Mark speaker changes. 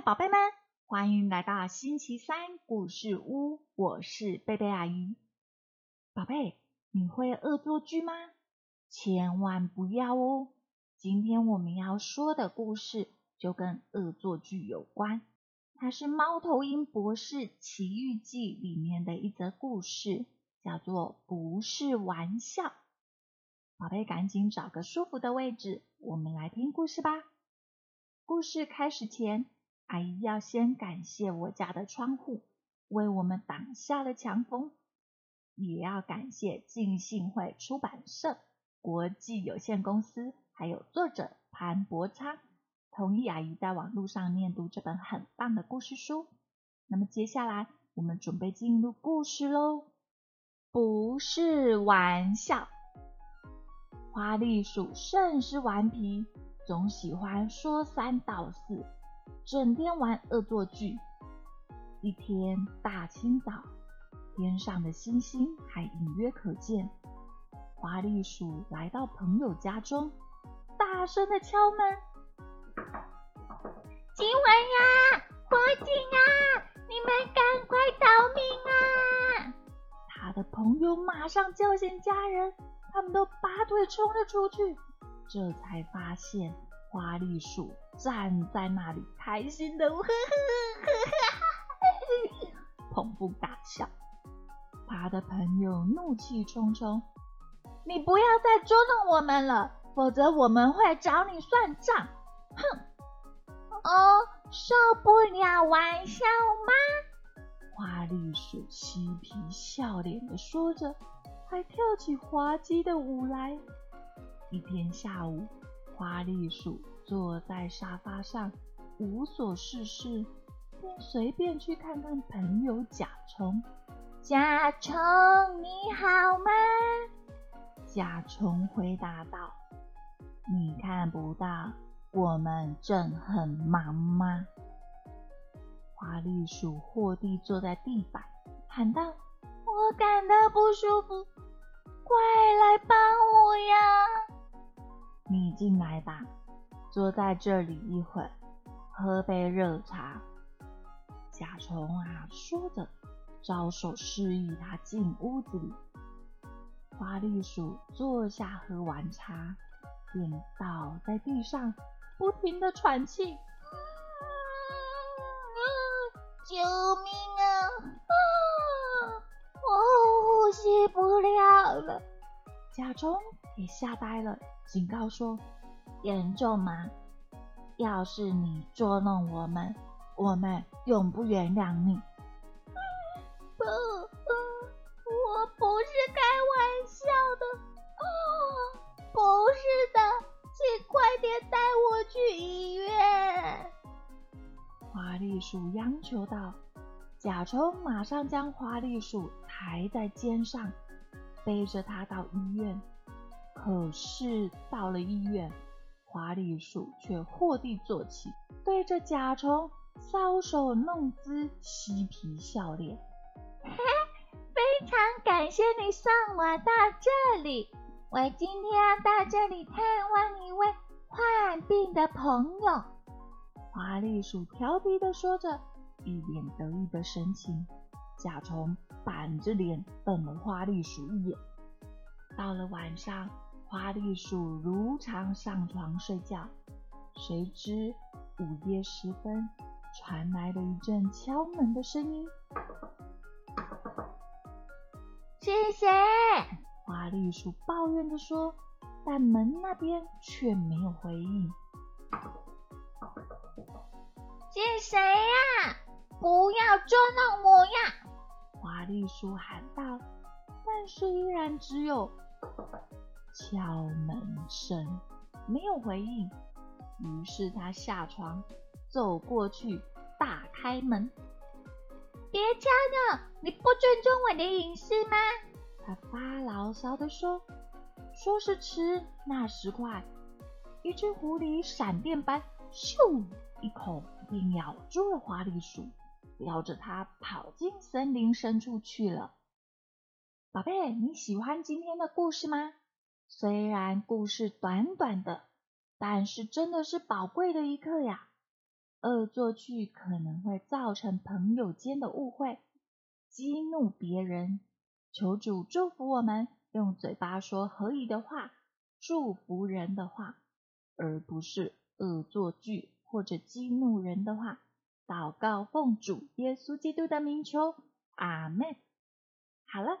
Speaker 1: 宝贝们，欢迎来到星期三故事屋，我是贝贝阿姨。宝贝，你会恶作剧吗？千万不要哦！今天我们要说的故事就跟恶作剧有关，它是《猫头鹰博士奇遇记》里面的一则故事，叫做“不是玩笑”。宝贝，赶紧找个舒服的位置，我们来听故事吧。故事开始前。阿姨要先感谢我家的窗户，为我们挡下了强风，也要感谢浸信会出版社国际有限公司，还有作者潘伯昌，同意阿姨在网络上念读这本很棒的故事书。那么接下来我们准备进入故事喽，不是玩笑。花栗鼠甚是顽皮，总喜欢说三道四。整天玩恶作剧。一天大清早，天上的星星还隐约可见。花栗鼠来到朋友家中，大声的敲门：“
Speaker 2: 今晚呀，火警啊，你们赶快逃命啊！”
Speaker 1: 他的朋友马上叫醒家人，他们都拔腿冲了出去，这才发现。花栗鼠站在那里，开心的呵呵呵呵，捧腹大笑。他的朋友怒气冲冲：“你不要再捉弄我们了，否则我们会找你算账！”哼！
Speaker 2: 哦，受不了玩笑吗？
Speaker 1: 花栗鼠嬉皮笑脸的说着，还跳起滑稽的舞来。一天下午。花栗鼠坐在沙发上，无所事事，便随便去看看朋友甲虫。
Speaker 2: 甲虫，你好吗？
Speaker 1: 甲虫回答道：“你看不到，我们正很忙吗？”花栗鼠霍地坐在地板，喊道：“
Speaker 2: 我感到不舒服，快来帮我呀！”
Speaker 1: 你进来吧，坐在这里一会儿，喝杯热茶。甲虫啊，说着，招手示意他进屋子里。花栗鼠坐下，喝完茶，便倒在地上，不停的喘气。
Speaker 2: 救命啊！啊，我呼吸不了了。
Speaker 1: 甲虫也吓呆了。警告说：“严重吗？要是你捉弄我们，我们永不原谅你。”“
Speaker 2: 不，我不是开玩笑的。”“哦，不是的，请快点带我去医院。”
Speaker 1: 花栗鼠央求道。甲虫马上将花栗鼠抬在肩上，背着它到医院。可是到了医院，花栗鼠却霍地坐起，对着甲虫搔首弄姿，嬉皮笑脸。
Speaker 2: 非常感谢你送我到这里，我今天要到这里探望一位患病的朋友。
Speaker 1: 花栗鼠调皮的说着，一脸得意的神情。甲虫板着脸瞪了花栗鼠一眼。到了晚上。花栗鼠如常上床睡觉，谁知午夜时分传来了一阵敲门的声音。
Speaker 2: 是谁？
Speaker 1: 花栗鼠抱怨着说，但门那边却没有回应。
Speaker 2: 是谁呀？不要捉弄我呀！
Speaker 1: 花栗鼠喊道，但是依然只有。敲门声没有回应，于是他下床走过去，打开门。
Speaker 2: 别敲了，你不尊重我的隐私吗？
Speaker 1: 他发牢骚地说。说时迟，那时快，一只狐狸闪电般咻一口便咬住了花栗鼠，叼着它跑进森林深处去了。宝贝，你喜欢今天的故事吗？虽然故事短短的，但是真的是宝贵的一刻呀！恶作剧可能会造成朋友间的误会，激怒别人。求主祝福我们，用嘴巴说合宜的话，祝福人的话，而不是恶作剧或者激怒人的话。祷告奉主耶稣基督的名求，阿门。好了，